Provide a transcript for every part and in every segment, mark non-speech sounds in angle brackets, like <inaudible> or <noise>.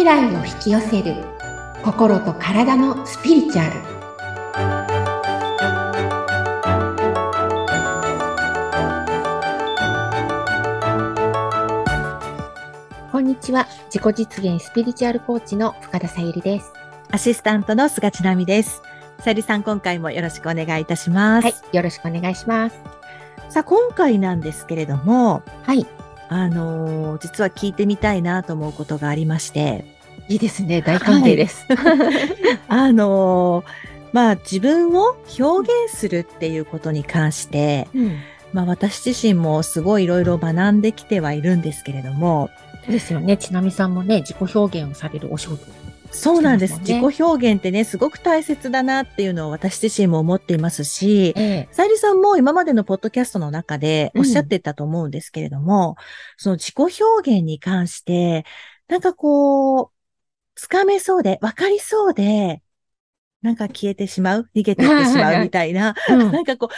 未来を引き寄せる。心と体のスピリチュアル。こんにちは。自己実現スピリチュアルコーチの深田さゆりです。アシスタントの菅千奈美です。さゆりさん、今回もよろしくお願いいたします。はいよろしくお願いします。さあ、今回なんですけれども、はいあのー実は聞いてみたいなと思うことがありまして、いいですね。大歓迎です、<laughs> あのーまあ、自分を表現するっていうことに関して、うん。まあ、私自身もすごいいろいろ学んできてはいるんですけれども、そうですよね。ちなみさんもね自己表現をされるお仕事そうなんです。自己表現ってね、すごく大切だなっていうのを私自身も思っていますし、ええ。さゆりさんも今までのポッドキャストの中でうん。おっしゃってたと思うんですけれども、その自己表現に関して、なんかこう、つかめそうで、わかりそうで、なんか消えてしまう？逃げていってしまう？<laughs> みたいな、うん。なんかこう、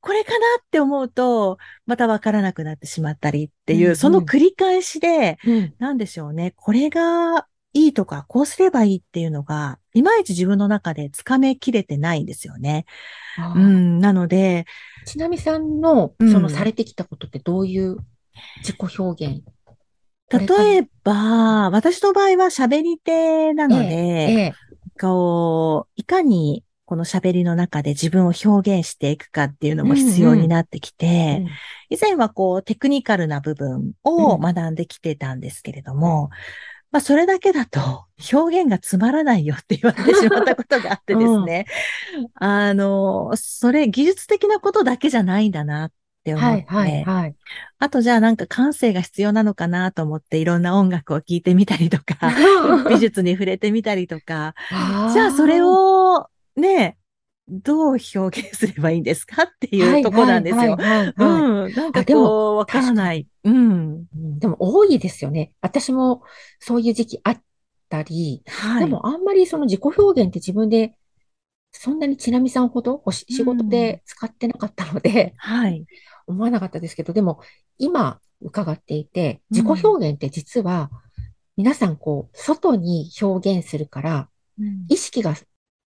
これかなって思うと、またわからなくなってしまったりっていう、うんうん。その繰り返しで、うん。なんでしょうね。これがいいとか、こうすればいいっていうのが、いまいち自分の中でつかめきれてないんですよね。うん。なので、ちなみさんの、うん。そのされてきたことってどういう自己表現これかな例えば、私の場合は喋り手なので、ええ、こう、いかにこの喋りの中で自分を表現していくかっていうのも必要になってきて、以前はこうテクニカルな部分をうん。学んできてたんですけれども、まあそれだけだと表現がつまらないよって言われてしまったことがあってですね、あの、それ技術的なことだけじゃないんだなって思って、はい、はい、はい。あとじゃあなんか感性が必要なのかなと思っていろんな音楽を聴いてみたりとか、<laughs> 美術に触れてみたりとか、じゃあそれをね、どう表現すればいいんですかっていうところなんですよ。うん。なんかあでもこう、わからない。うん。うんでも多いですよね。私もそういう時期あったり、はい。でもあんまりその自己表現って自分でそんなにちなみさんほど仕事で使ってなかったので、はい。思わなかったですけど、でも今伺っていて、うん自己表現って実は皆さんこう、外に表現するから、うん意識が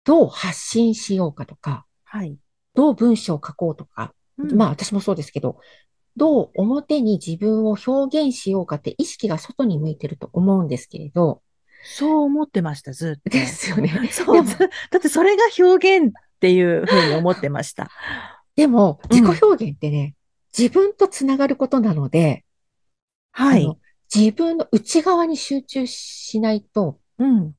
どう発信しようかとか、はい。どう文章を書こうとか、うんまあ私もそうですけど、どう表に自分を表現しようかって意識が外に向いてると思うんですけれど、そう思ってました、ずっと。ですよね。<laughs> そう。だってそれが表現っていうふうに思ってました。でも、うん自己表現ってね、自分とつながることなので、はい。自分の内側に集中しないとうん。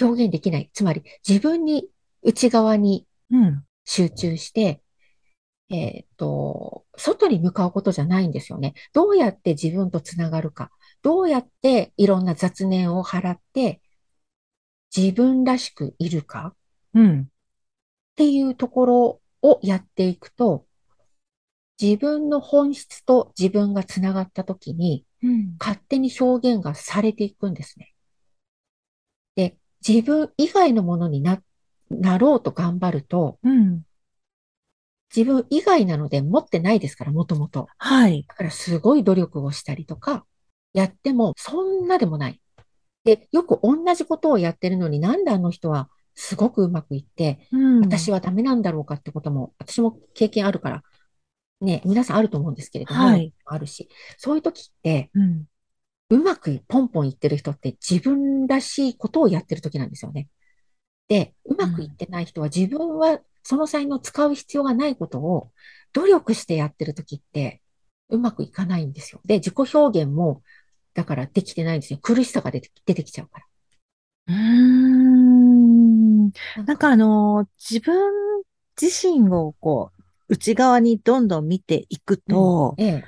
表現できない。つまり、自分に内側にうん。集中して、えっと、外に向かうことじゃないんですよね。どうやって自分とつながるか。どうやっていろんな雑念を払って、自分らしくいるかうん。っていうところをやっていくと、自分の本質と自分がつながったときに、うん。勝手に表現がされていくんですね。で、自分以外のものにな、なろうと頑張ると、うん。自分以外なので持ってないですから、もともと。はい。だからすごい努力をしたりとか、やってもそんなでもない。で、よく同じことをやってるのになんであの人はすごくうまくいって、うん。私はダメなんだろうかってことも、私も経験あるから、ね、皆さんあると思うんですけれども、はいあるし、そういう時って、うん。うまくポンポンいってる人って自分らしいことをやってる時なんですよね。で、うまくいってない人は自分はその才能を使う必要がないことを努力してやってる時ってうまくいかないんですよ。で、自己表現もだからできてないんですよ。苦しさが出て出てきちゃうから。うーん。なんかあの、自分自身をこう、内側にどんどん見ていくと、ええ、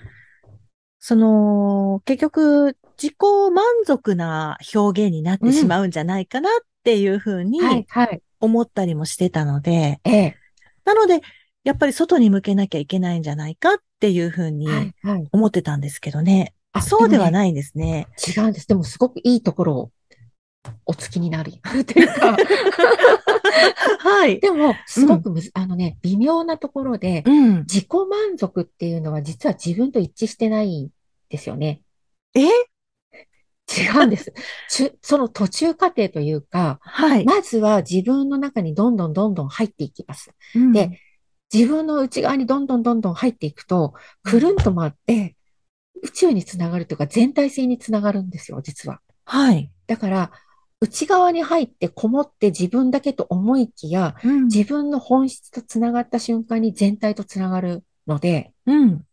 その、結局、自己満足な表現になってしまうんじゃないかなっていうふうはい、にはい、思ったりもしてたので、ええ、なので、やっぱり外に向けなきゃいけないんじゃないかっていうふうにはい、はい。思ってたんですけどね。あそうではないんですね。違うんです。でもすごくいいところをお付きになるっていうか、はい。でも、すごくむず、あのね、微妙なところで、うん。自己満足っていうのは実は自分と一致してないんですよね。え？違うんです。ちその途中過程というか、はい。まずは自分の中にどんどんどんどん入っていきます。うんで、自分の内側にどんどんどんどん入っていくと、くるんと回って、宇宙につながるというか全体性につながるんですよ、実は。はい。だから、内側に入ってこもって自分だけと思いきや、うん自分の本質とつながった瞬間に全体とつながるので、うん。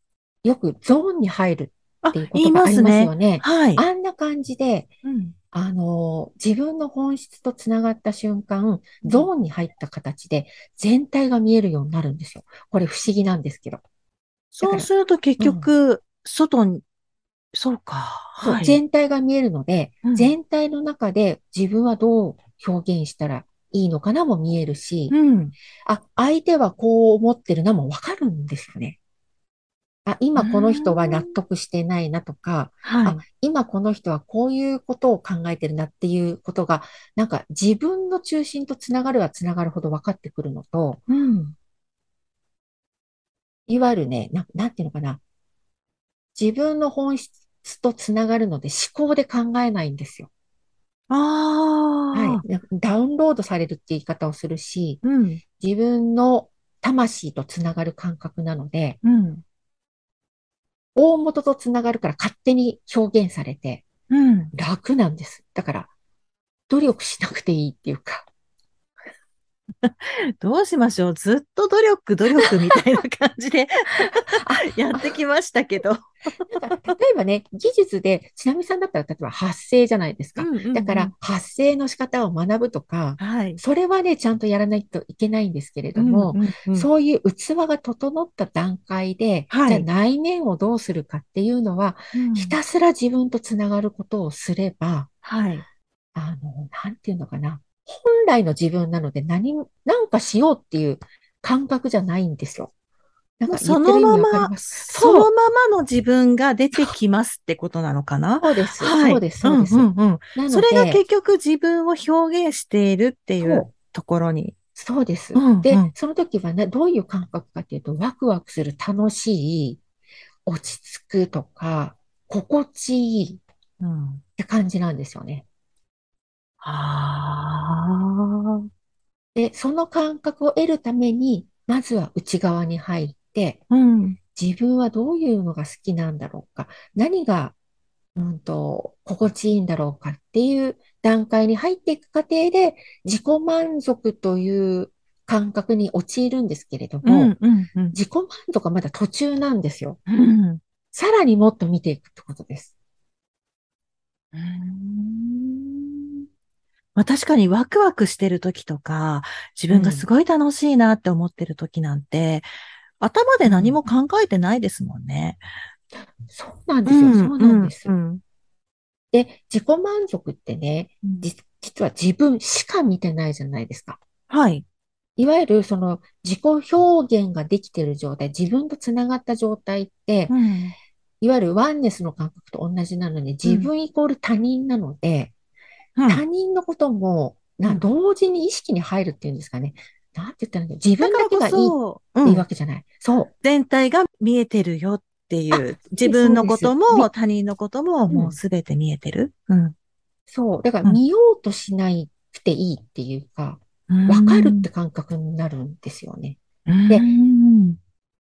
よくゾーンに入るあっていう、ことがありますすね。よね。はい。感じで、うんあの、自分の本質とつながった瞬間、ゾーンに入った形で全体が見えるようになるんですよ。これ不思議なんですけど。そうすると結局、外に、そうか。そうはい。全体が見えるので、うん全体の中で自分はどう表現したらいいのかなも見えるし、うん。あ、相手はこう思ってるなもわかるんですよね。あ、今この人は納得してないなとか、はいあ。今この人はこういうことを考えてるなっていうことが、なんか自分の中心とつながるはつながるほど分かってくるのと、うん。いわゆるね、な、なんていうのかな。自分の本質とつながるので思考で考えないんですよ。ああ。はい。ダウンロードされるって言い方をするし、うん。自分の魂とつながる感覚なので、うん。大元とつながるから勝手に表現されてうん。楽なんです。だから、努力しなくていいっていうか、<laughs> どうしましょう？ずっと努力、努力みたいな感じで <laughs> やってきましたけど。なんか例えばね、技術で、ちなみさんだったら、例えば発声じゃないですか。うんうんうんだから、発声の仕方を学ぶとか、はい。それはね、ちゃんとやらないといけないんですけれども、うんうんうんそういう器が整った段階で、はいじゃあ内面をどうするかっていうのは、うんひたすら自分とつながることをすれば、はい。あの、なんていうのかな。本来の自分なので何、なんかしようっていう感覚じゃないんですよ。なんか言そのままそのままの自分が出てきますってことなのかな？そうです。はい。そうです。そうです。んうんうんなのそれがで結局自分を表現しているっていそううところに。そうです。うんうんで、その時はね、どういう感覚かというと、ワクワクする、楽しい、落ち着くとか、心地いいっうん、て感じなんですよね。ああ。で、その感覚を得るために、まずは内側に入って、うん。自分はどういうのが好きなんだろうか、何が、うんと、心地いいんだろうかっていう段階に入っていく過程で、自己満足という感覚に陥るんですけれども、うんうんうん自己満足はまだ途中なんですよ。うんさらにもっと見ていくってことです。うーんまあ確かにワクワクしてる時とか、自分がすごい楽しいなって思ってる時なんて、頭で何も考えてないですもんね。そうなんですよ。そうなんですう。んで、自己満足ってね、実は自分しか見てないじゃないですか。はい。いわゆるその自己表現ができている状態、自分とつながった状態って、うんいわゆるワンネスの感覚と同じなので、自分イコール他人なので、他人のことも、な、うん同時に意識に入るっていうんですかね。なんて言ったらいい自分だけがいいいうんわけじゃない。そう。全体が見えてるよっていあう、自分のことも他人のことももうすべて見えてる。うん。そう。だかうんら見ようとしないくていいっていうか、わかるって感覚になるんですよね。うん。でうん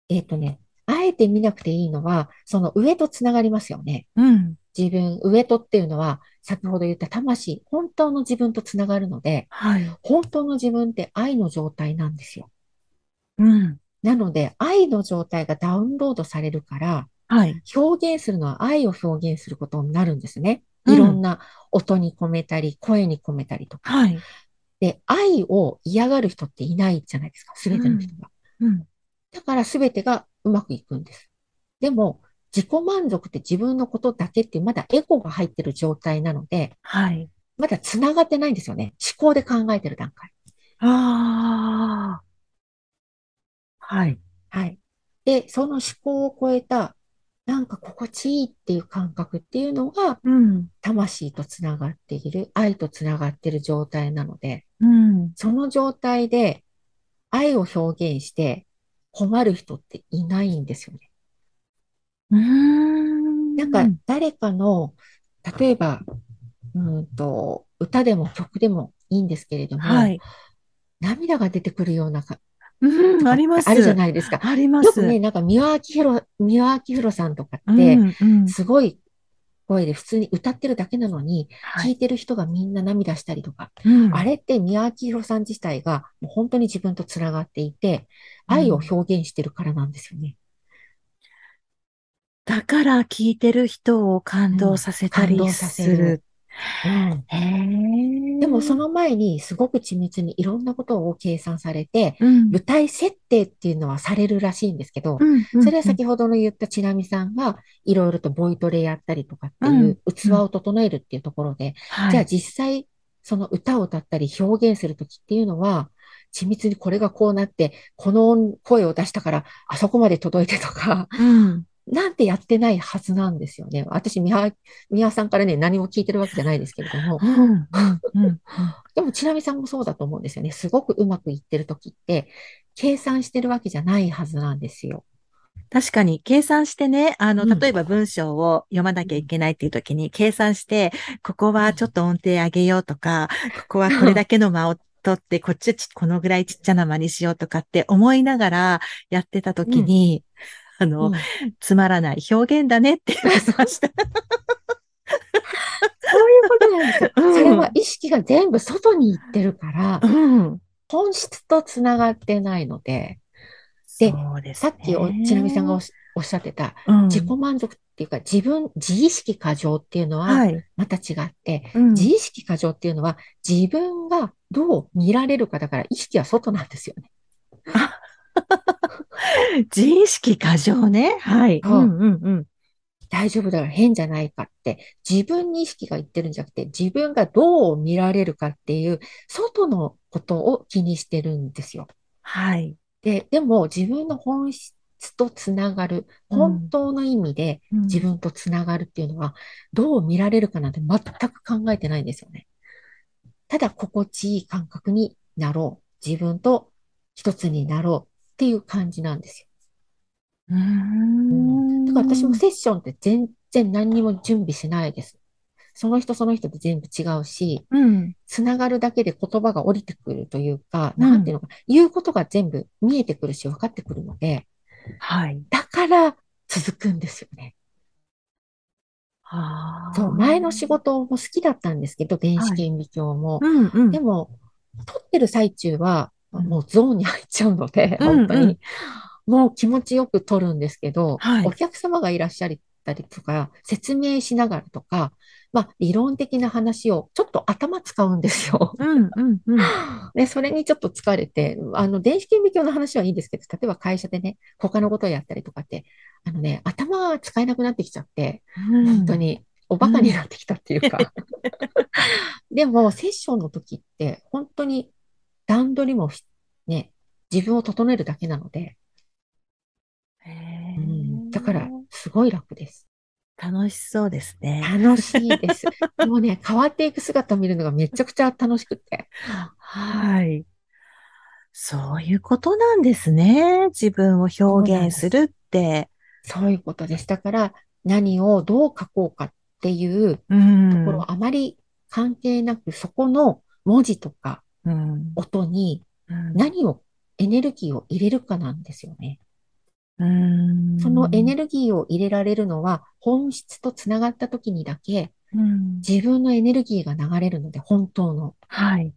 えっとね、あえて見なくていいのは、その上とつながりますよね。うん。自分、上とっていうのは、先ほど言った魂、本当の自分とつながるので、はい。本当の自分って愛の状態なんですよ。うん。なので、愛の状態がダウンロードされるから、はい。表現するのは愛を表現することになるんですね。うんいろんな音に込めたり、声に込めたりとか。はい。で、愛を嫌がる人っていないじゃないですか、すべての人が。うん。だからすべてがうまくいくんです。でも、自己満足って自分のことだけってまだエゴが入ってる状態なので、はい。まだ繋がってないんですよね。思考で考えてる段階。ああ。はい。はい。で、その思考を超えた、なんか心地いいっていう感覚っていうのが、うん。魂とつながっている、愛とつながっている状態なので、うん。その状態で愛を表現して困る人っていないんですよね。うーん。なんか誰かの例えば、うんと、歌でも曲でもいいんですけれども、はい。涙が出てくるようなかうん、あります。あるじゃないですか。あります。よくね、なんか三輪明宏、三輪明宏さんとかうって、ん、うん。すごい声で普通に歌ってるだけなのに、はい。聞いてる人がみんな涙したりとか、うんあれって三輪明宏さん自体がもう本当に自分とつながっていて、愛を表現してるからなんですよね。だから聞いてる人を感動させたりする。でもその前にすごく緻密にいろんなことを計算されて、うん、舞台設定っていうのはされるらしいんですけど、うん、うんそれは先ほどの言ったちなみさんがいろいろとボイトレやったりとかっていう器を整えるっていうところで、はい。じゃあ実際その歌を歌ったり表現するときっていうのは、緻密にこれがこうなって、この声を出したからあそこまで届いてとか、うん。なんてやってないはずなんですよね。私、宮、宮さんからね、何も聞いてるわけじゃないですけれどもう。ん、うん、うん。<laughs> でも、ちなみさんもそうだと思うんですよね。すごくうまくいってるときって、計算してるわけじゃないはずなんですよ。確かに、計算してね、あの、うん例えば文章を読まなきゃいけないっていう時に、計算して、ここはちょっと音程上げようとか、ここはこれだけの間を取って、こっちこのぐらいちっちゃな間にしようとかって思いながらやってた時に、あの、うんつまらない表現だねって言われました。そういうことなんですよ。<laughs> うんそれは意識が全部外に行ってるから、うん。本質とつながってないので、でそうですさっきおねちなみさんがおっしゃってた、うん自己満足っていうか、自分、自意識過剰っていうのははい。また違って、うん自意識過剰っていうのは自分がどう見られるかだから意識は外なんですよね。<laughs> 自意識過剰ね。はい。そううんうんうん。大丈夫だから変じゃないかって、自分に意識が言ってるんじゃなくて、自分がどう見られるかっていう、外のことを気にしてるんですよ。はい。で、でも自分の本質とつながる、うん本当の意味で自分とつながるっていうのは、どう見られるかなんて全く考えてないんですよね。ただ心地いい感覚になろう。自分と一つになろうっていう感じなんですよ。うーん。だから私もセッションって全然何にも準備しないです。その人その人で全部違うし、うん。つながるだけで言葉が降りてくるというか、うんなんていうのか、言うことが全部見えてくるし分かってくるので、はい。だから続くんですよね。そう、前の仕事も好きだったんですけど、電子顕微鏡も。うんうん。でも、撮ってる最中は、うんもうゾーンに入っちゃうので、うん本当に。もう気持ちよく撮るんですけど、はいお客様がいらっしゃったりとか、説明しながらとか、まあ、理論的な話をちょっと頭使うんですよ。うんうんうん。<laughs> で、それにちょっと疲れて、あの、電子顕微鏡の話はいいんですけど、例えば会社でね、他のことをやったりとかって、あのね、頭が使えなくなってきちゃって、本当におバカになってきたっていうか。<laughs> でも、セッションの時って、本当に段取りもしね、自分を整えるだけなので、うん、だから、すごい楽です。楽しそうですね。楽しいです。<laughs> もうね、変わっていく姿を見るのがめちゃくちゃ楽しくて。はい。そういうことなんですね。自分を表現するって。そういうことです。だから、何をどう書こうかっていううん。ところはあまり関係なく、そこの文字とかうん。音にうん何を、エネルギーを入れるかなんですよね。うんそのエネルギーを入れられるのは、本質とつながった時にだけ、うん自分のエネルギーが流れるので、本当の。はい。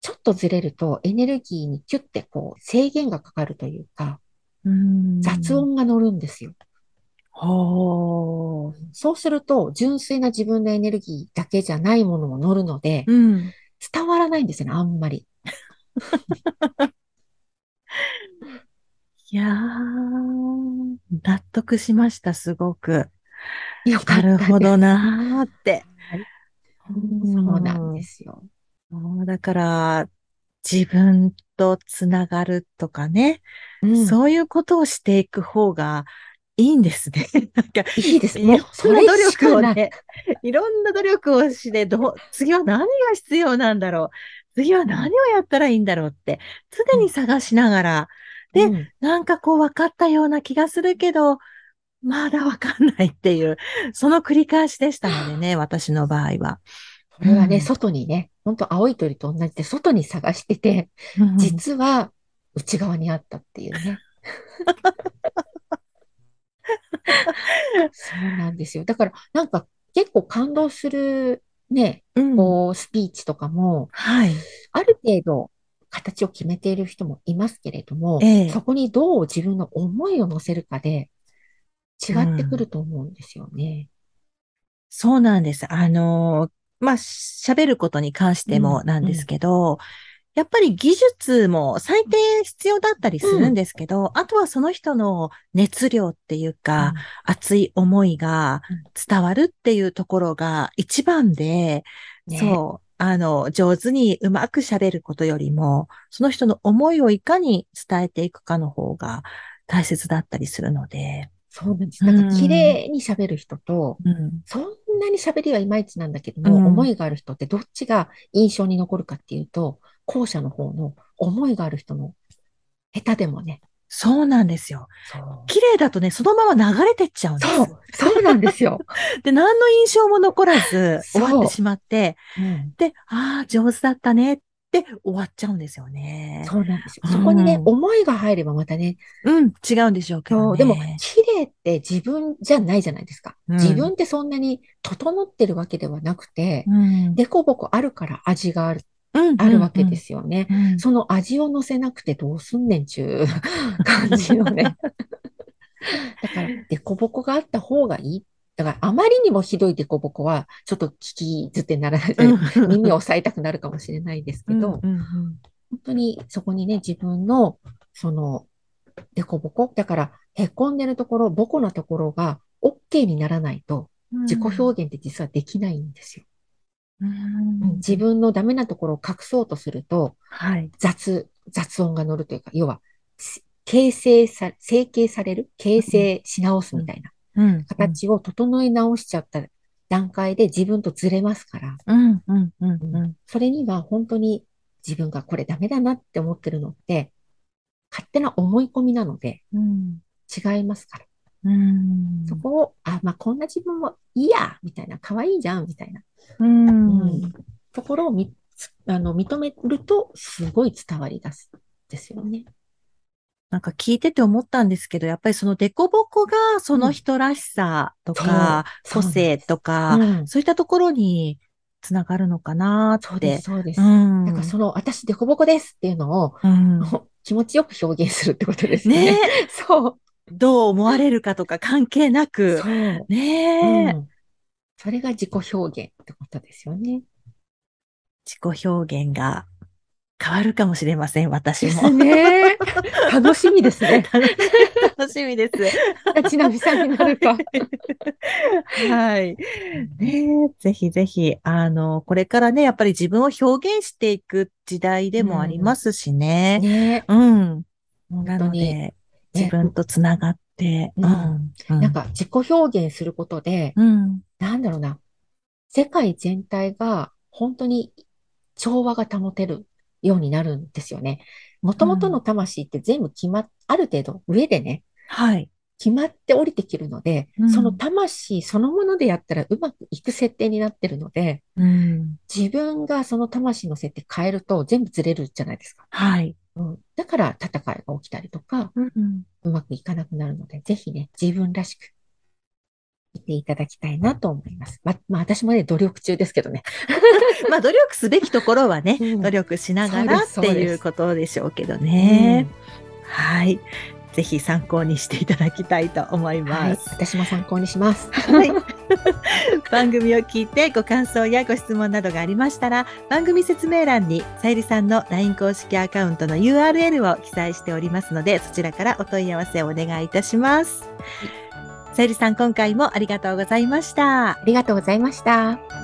ちょっとずれると、エネルギーにキュッてこう、制限がかかるというか、うん雑。音が乗るんですよ。そうすると、純粋な自分のエネルギーだけじゃないものも乗るので、うん。伝わらないんですよね、あんまり。<laughs> いやー、納得しました、すごく。よかった。なるほどなーって。そうなんですよ。だから、自分とつながるとかね、うんそういうことをしていく方がいいんですね。<laughs> なんか、いいです。いもう、それろんな努。力をね、いろんな努力をして、<laughs> どう、次は何が必要なんだろう。次は何をやったらいいんだろうって、常に探しながら、でうんなんかこう分かったような気がするけど、まだわかんないっていう、その繰り返しでしたのでね、私の場合は。これはね、うん外にね、本当青い鳥と同じで、外に探してて、うん実は内側にあったっていうね。<laughs> <laughs> そうなんですよ。だから、なんか結構感動するね、うんこう、スピーチとかも、はい。ある程度形を決めている人もいますけれども、ええそこにどう自分の思いを乗せるかで違ってくると思うんですよね。そうなんです。あの、まあ、喋ることに関してもうんなんですけど、やっぱり技術も最低必要だったりするんですけど、あとはその人の熱量っていうか、熱い思いが伝わるっていうところが一番で、ね。そう、あの、上手にうまく喋ることよりも、その人の思いをいかに伝えていくかの方が大切だったりするので、そうなんです。なんか綺麗に喋る人と、うん。そんなに喋りはいまいちなんだけども、うん。思いがある人ってどっちが印象に残るかっていうと、後者の方の思いがある人の下手でもね。そうなんですよ。綺麗だとね、そのまま流れてっちゃうんです。そう、そうなんですよ。<laughs> で、何の印象も残らず終わってしまって、うんで、ああ、上手だったねって終わっちゃうんですよね。そうなんですよ。うんそこにね、思いが入ればまたね、うん、違うんでしょうけどね。でも、綺麗って自分じゃないじゃないですか。うん自分ってそんなに整ってるわけではなくて、うん、でこぼこあるから味がある、うんあるわけで。すよね。うんうんその味を乗せなくてどうすんねんちゅう <laughs> 感じのね。だから、でこぼこがあった方がいい。だから、あまりにもひどいでこぼこは、ちょっと聞き捨てならない、うん耳を押さえたくなるかもしれないですけど、うんうん本当にそこにね、自分の、その、でこぼこ、だから、へこんでるところ、ボコなところが OK にならないと、うん自己表現って実はできないんですよ。うん。自分のダメなところを隠そうとすると、はい。雑、雑音が乗るというか、要は、し形成さ、整形される？形成し直すみたいなうん。形を整え直しちゃった段階で自分とずれますから、うん。うん。うん。うん。それには本当に自分がこれダメだなって思ってるのって、勝手な思い込みなのでうん。違いますから。うんそこを、あ、まあ、こんな自分もいいやみたいな、可愛いじゃんみたいなうんうんところをみあの認めると、すごい伝わり出す。ですよね。なんか聞いてて思ったんですけど、やっぱりそのデコボコがその人らしさとか、そう個性とか、うんそういったところにつながるのかなってそうです、。そうです。うん。だからその、私、デコボコですっていうのを、うん <laughs> 気持ちよく表現するってことですよね。ね <laughs> そう。どう思われるかとか関係なくそ。う。ねえ、うんそれが自己表現ってことですよね。自己表現が変わるかもしれません、私ですも。ね。楽しみですね。楽し <laughs> みです。ちなみさんになるか。はい。ねえぜひぜひ、あの、これからね、やっぱり自分を表現していく時代でもありますしね。ねうん。な本当に。ので、自分とつながって、うんうん。なんか自己表現することで、うん。なんだろうな。世界全体が本当に調和が保てるようになるんですよね。もともとの魂って全部決まっ、ある程度上でね、はい。決まって降りてきるので、うんその魂そのものでやったらうまくいく設定になってるので、うん。自分がその魂の設定変えると全部ずれるじゃないですか。はい。うん、だから戦いが起きたりとか、うんうんうまくいかなくなるので、ぜひね、自分らしくいていただきたいなと思います。ま、まあ私もね、努力中ですけどね。<laughs> まあ、努力すべきところはね、うん努力しながらっていうことでしょうけどね。はい。ぜひ参考にしていただきたいと思いうんはい。ます。私も参考にします。はい。<laughs> 番組を聞いてご感想やご質問などがありましたら、番組説明欄にさゆりさんの LINE 公式アカウントの URL を記載しておりますので、そちらからお問い合わせをお願いいたします。さゆりさん、今回もありがとうございました。ありがとうございました。